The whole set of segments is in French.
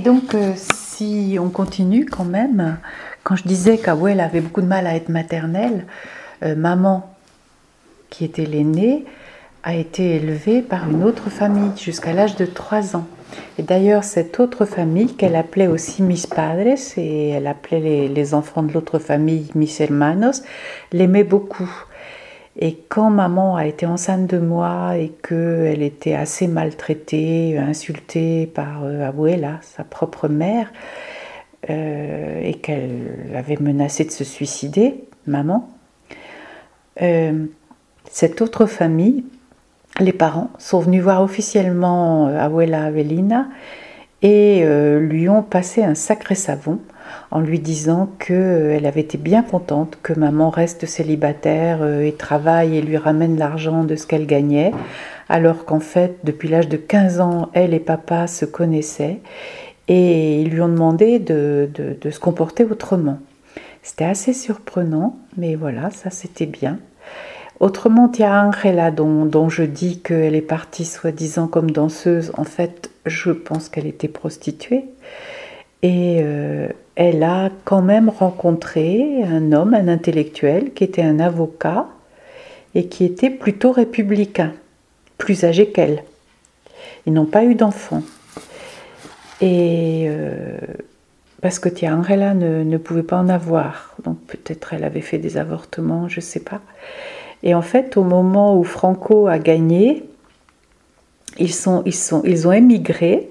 Et donc, euh, si on continue quand même, quand je disais qu'Awel avait beaucoup de mal à être maternelle, euh, maman, qui était l'aînée, a été élevée par une autre famille jusqu'à l'âge de 3 ans. Et d'ailleurs, cette autre famille, qu'elle appelait aussi Mis Padres, et elle appelait les, les enfants de l'autre famille Mis Hermanos, l'aimait beaucoup. Et quand maman a été enceinte de moi et qu'elle était assez maltraitée, insultée par euh, Abuela, sa propre mère, euh, et qu'elle avait menacé de se suicider, maman, euh, cette autre famille, les parents, sont venus voir officiellement Abuela Avelina et lui ont passé un sacré savon en lui disant qu'elle avait été bien contente que maman reste célibataire euh, et travaille et lui ramène l'argent de ce qu'elle gagnait, alors qu'en fait, depuis l'âge de 15 ans, elle et papa se connaissaient et ils lui ont demandé de, se comporter autrement. C'était assez surprenant, mais voilà, ça c'était bien. Autrement, il y a Angela dont, dont je dis qu'elle est partie soi-disant comme danseuse. En fait, je pense qu'elle était prostituée. Et euh, elle a quand même rencontré un homme, un intellectuel, qui était un avocat et qui était plutôt républicain, plus âgé qu'elle. Ils n'ont pas eu d'enfants. Et euh, parce que Tia Angela ne, ne, pouvait pas en avoir, donc peut-être elle avait fait des avortements, je ne sais pas. Et en fait, au moment où Franco a gagné, ils, sont, ils, sont, ils ont émigré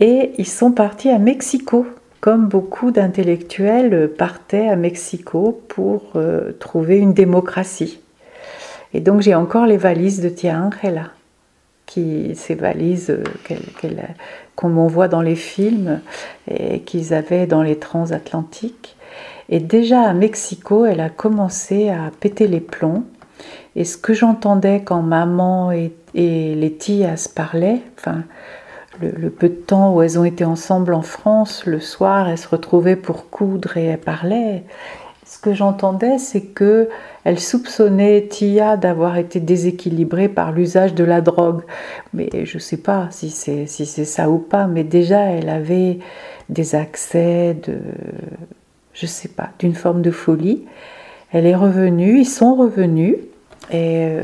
et ils sont partis à Mexico, comme beaucoup d'intellectuels partaient à Mexico pour euh, trouver une démocratie. Et donc j'ai encore les valises de Tia Angela, qui, ces valises euh, qu'on voit dans les films et qu'ils avaient dans les transatlantiques. Et déjà à Mexico, elle a commencé à péter les plombs. Et ce que j'entendais quand maman et, et les Tias parlaient, enfin, le, peu de temps où elles ont été ensemble en France, le soir, elles se retrouvaient pour coudre et elles parlaient. Ce que j'entendais, c'est que elle soupçonnait Tia d'avoir été déséquilibrée par l'usage de la drogue. Mais je ne sais pas si c'est si c'est ça ou pas. Mais déjà, elle avait des accès de, je sais pas, d'une forme de folie. Elle est revenue, ils sont revenus et euh,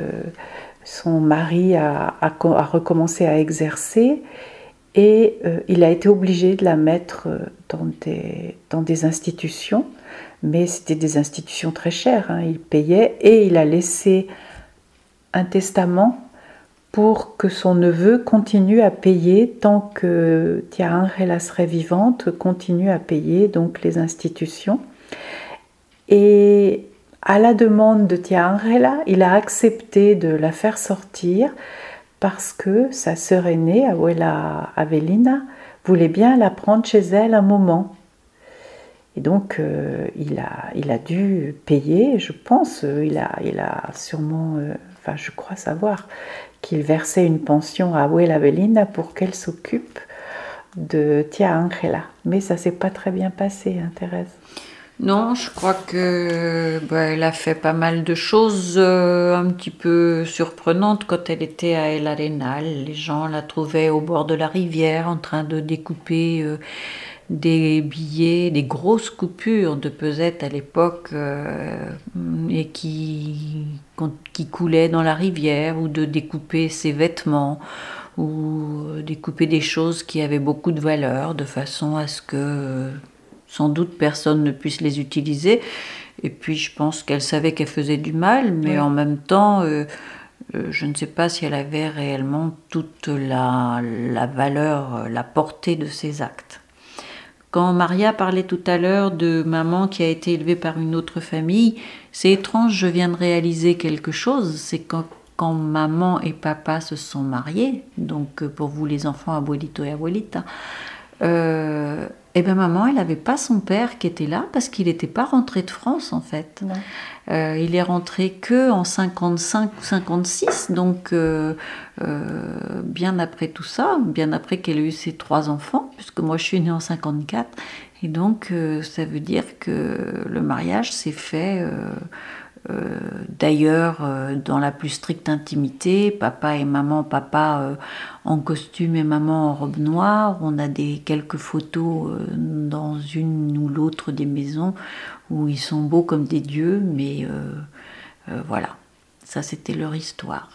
son mari a, recommencé à exercer et euh, il a été obligé de la mettre euh, dans des, dans des institutions, mais c'était des institutions très chères, hein. il payait, et il a laissé un testament pour que son neveu continue à payer tant que Tia Angela serait vivante, continue à payer donc les institutions. Et à la demande de Tia Angela, il a accepté de la faire sortir parce que sa sœur aînée, Abuela Avelina, voulait bien la prendre chez elle un moment. Et donc, euh, il, a, dû payer, je pense, euh, il, a, il a sûrement, euh, enfin, je crois savoir, qu'il versait une pension à Abuela Avelina pour qu'elle s'occupe de Tia Angela. Mais ça s'est pas très bien passé, hein, Thérèse. Non, je crois que bah, elle a fait pas mal de choses euh, un petit peu surprenantes quand elle était à El Arenal. Les gens la trouvaient au bord de la rivière en train de découper euh, des billets, des grosses coupures de pesettes à l'époque euh, et qui, qui coulaient dans la rivière ou de découper ses vêtements ou découper des choses qui avaient beaucoup de valeur de façon à ce que sans doute personne ne puisse les utiliser. Et puis je pense qu'elle savait qu'elle faisait du mal, mais en même temps, euh, euh, je ne sais pas si elle avait réellement toute la, la valeur, la portée de ses actes. Quand Maria parlait tout à l'heure de maman qui a été élevée par une autre famille, c'est étrange, je viens de réaliser quelque chose, c'est quand, quand maman et papa se sont mariés, donc euh, pour vous les enfants, abuelito et abuelita, euh, et bien maman, elle n'avait pas son père qui était là parce qu'il n'était pas rentré de France en fait. Euh, il est rentré que en 55 ou 56, donc euh, euh, bien après tout ça, bien après qu'elle ait eu ses trois enfants, puisque moi je suis née en 54. Et donc ça veut dire que le mariage s'est fait D'ailleurs, dans la plus stricte intimité, papa et maman, papa en costume et maman en robe noire. On a des quelques photos dans une ou l'autre des maisons où ils sont beaux comme des dieux, mais voilà, ça c'était leur histoire.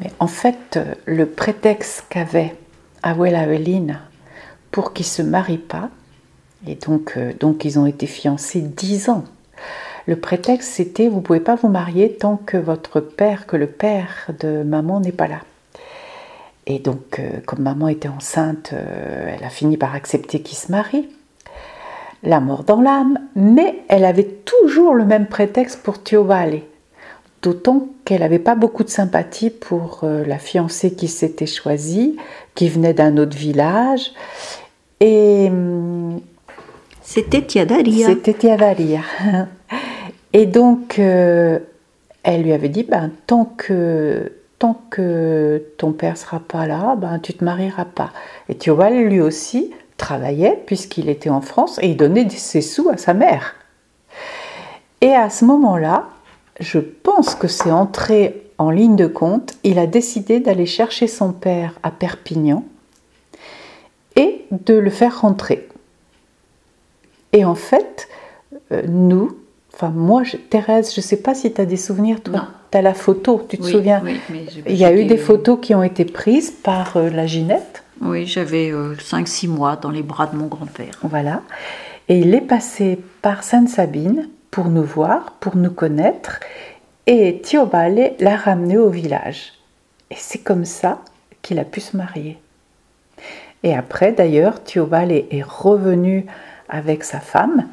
Mais en fait, le prétexte qu'avait Abuela Aveline pour qu'ils se marient pas, et donc, euh, donc ils ont été fiancés dix ans. Le prétexte c'était vous ne pouvez pas vous marier tant que votre père, que le père de maman n'est pas là. Et donc, euh, comme maman était enceinte, euh, elle a fini par accepter qu'ils se marient. La mort dans l'âme, mais elle avait toujours le même prétexte pour Tiovale. D'autant qu'elle n'avait pas beaucoup de sympathie pour euh, la fiancée qui s'était choisie, qui venait d'un autre village. Et. Hum, c'était Tiadaria. C'était Tiadaria. Et donc, euh, elle lui avait dit ben, tant, que, tant que ton père sera pas là, ben, tu te marieras pas. Et Thioval, lui aussi, travaillait puisqu'il était en France et il donnait ses sous à sa mère. Et à ce moment-là, je pense que c'est entré en ligne de compte, il a décidé d'aller chercher son père à Perpignan et de le faire rentrer. Et en fait, euh, nous, enfin moi, Thérèse, je ne sais pas si tu as des souvenirs, toi, tu as la photo, tu te souviens oui, Il y a eu des photos qui ont été prises par euh, la Ginette. Oui, j'avais 5-6 euh, mois dans les bras de mon grand-père. Voilà. Et il est passé par Sainte-Sabine pour nous voir, pour nous connaître, et Thiobale l'a ramené au village. Et c'est comme ça qu'il a pu se marier. Et après, d'ailleurs, Thiobale est revenu avec sa femme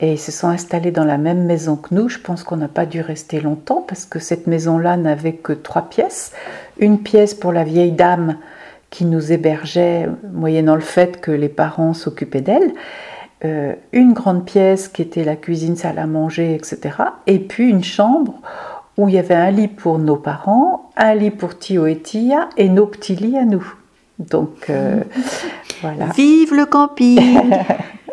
et ils se sont installés dans la même maison que nous. Je pense qu'on n'a pas dû rester longtemps parce que cette maison-là n'avait que trois pièces. Une pièce pour la vieille dame qui nous hébergeait, moyennant le fait que les parents s'occupaient d'elle. Euh, une grande pièce qui était la cuisine, salle à manger, etc. Et puis une chambre où il y avait un lit pour nos parents, un lit pour Tio et Tia et nos petits lits à nous. Donc euh, voilà. Vive le camping